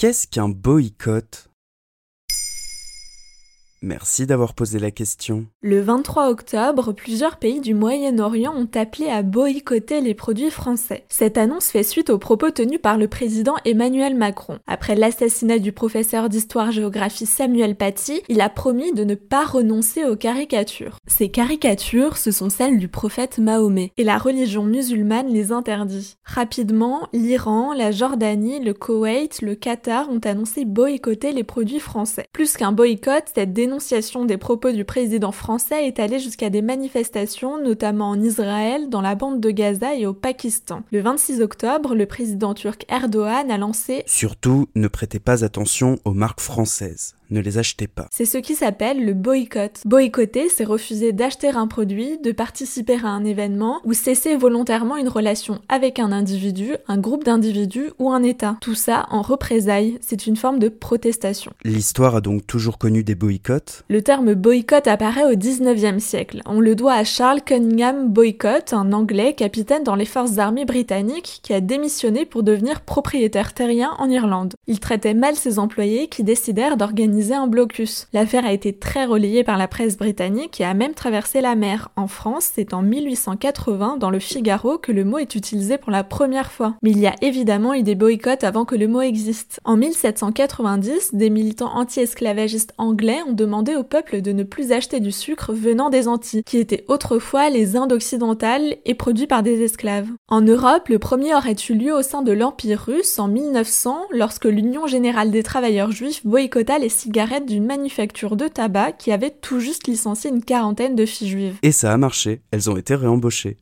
Qu'est-ce qu'un boycott? Merci d'avoir posé la question. Le 23 octobre, plusieurs pays du Moyen-Orient ont appelé à boycotter les produits français. Cette annonce fait suite aux propos tenus par le président Emmanuel Macron. Après l'assassinat du professeur d'histoire-géographie Samuel Paty, il a promis de ne pas renoncer aux caricatures. Ces caricatures, ce sont celles du prophète Mahomet, et la religion musulmane les interdit. Rapidement, l'Iran, la Jordanie, le Koweït, le Qatar ont annoncé boycotter les produits français. Plus qu'un boycott, cette dénonciation des propos du président français est allée jusqu'à des manifestations, notamment en Israël, dans la bande de Gaza et au Pakistan. Le 26 octobre, le président turc Erdogan a lancé Surtout, ne prêtez pas attention aux marques françaises ne les achetez pas. C'est ce qui s'appelle le boycott. Boycotter, c'est refuser d'acheter un produit, de participer à un événement ou cesser volontairement une relation avec un individu, un groupe d'individus ou un État. Tout ça en représailles, c'est une forme de protestation. L'histoire a donc toujours connu des boycotts Le terme boycott apparaît au 19e siècle. On le doit à Charles Cunningham Boycott, un Anglais capitaine dans les forces armées britanniques qui a démissionné pour devenir propriétaire terrien en Irlande. Il traitait mal ses employés qui décidèrent d'organiser un blocus. L'affaire a été très relayée par la presse britannique et a même traversé la mer. En France, c'est en 1880 dans le Figaro que le mot est utilisé pour la première fois. Mais il y a évidemment eu des boycotts avant que le mot existe. En 1790, des militants anti-esclavagistes anglais ont demandé au peuple de ne plus acheter du sucre venant des Antilles, qui étaient autrefois les Indes occidentales et produits par des esclaves. En Europe, le premier aurait eu lieu au sein de l'Empire russe en 1900 lorsque l'Union générale des travailleurs juifs boycotta les d'une manufacture de tabac qui avait tout juste licencié une quarantaine de filles juives. Et ça a marché, elles ont été réembauchées.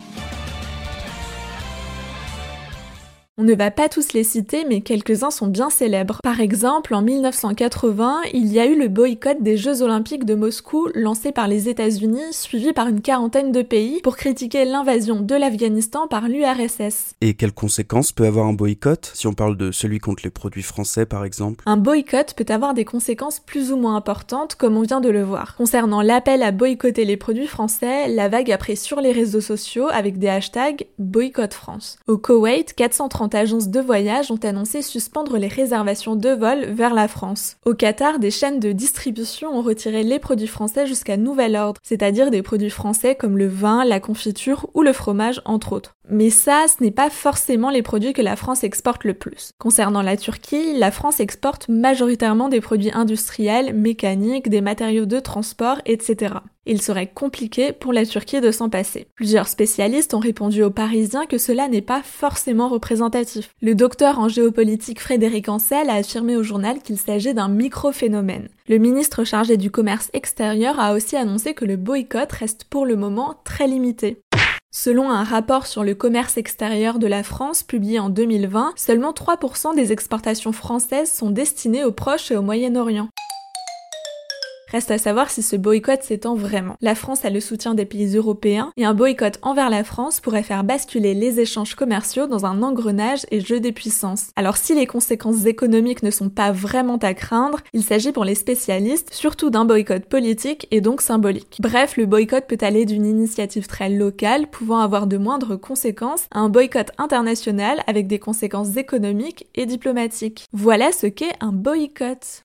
On ne va pas tous les citer, mais quelques-uns sont bien célèbres. Par exemple, en 1980, il y a eu le boycott des Jeux Olympiques de Moscou lancé par les États-Unis, suivi par une quarantaine de pays pour critiquer l'invasion de l'Afghanistan par l'URSS. Et quelles conséquences peut avoir un boycott, si on parle de celui contre les produits français par exemple? Un boycott peut avoir des conséquences plus ou moins importantes, comme on vient de le voir. Concernant l'appel à boycotter les produits français, la vague a pris sur les réseaux sociaux avec des hashtags boycott France. Au Koweït, 430 agences de voyage ont annoncé suspendre les réservations de vols vers la France. Au Qatar, des chaînes de distribution ont retiré les produits français jusqu'à nouvel ordre, c'est-à-dire des produits français comme le vin, la confiture ou le fromage entre autres. Mais ça, ce n'est pas forcément les produits que la France exporte le plus. Concernant la Turquie, la France exporte majoritairement des produits industriels, mécaniques, des matériaux de transport, etc. Il serait compliqué pour la Turquie de s'en passer. Plusieurs spécialistes ont répondu aux Parisiens que cela n'est pas forcément représentatif. Le docteur en géopolitique Frédéric Ancel a affirmé au journal qu'il s'agit d'un micro-phénomène. Le ministre chargé du commerce extérieur a aussi annoncé que le boycott reste pour le moment très limité. Selon un rapport sur le commerce extérieur de la France publié en 2020, seulement 3% des exportations françaises sont destinées aux Proches et au Moyen-Orient. Reste à savoir si ce boycott s'étend vraiment. La France a le soutien des pays européens et un boycott envers la France pourrait faire basculer les échanges commerciaux dans un engrenage et jeu des puissances. Alors si les conséquences économiques ne sont pas vraiment à craindre, il s'agit pour les spécialistes surtout d'un boycott politique et donc symbolique. Bref, le boycott peut aller d'une initiative très locale pouvant avoir de moindres conséquences à un boycott international avec des conséquences économiques et diplomatiques. Voilà ce qu'est un boycott.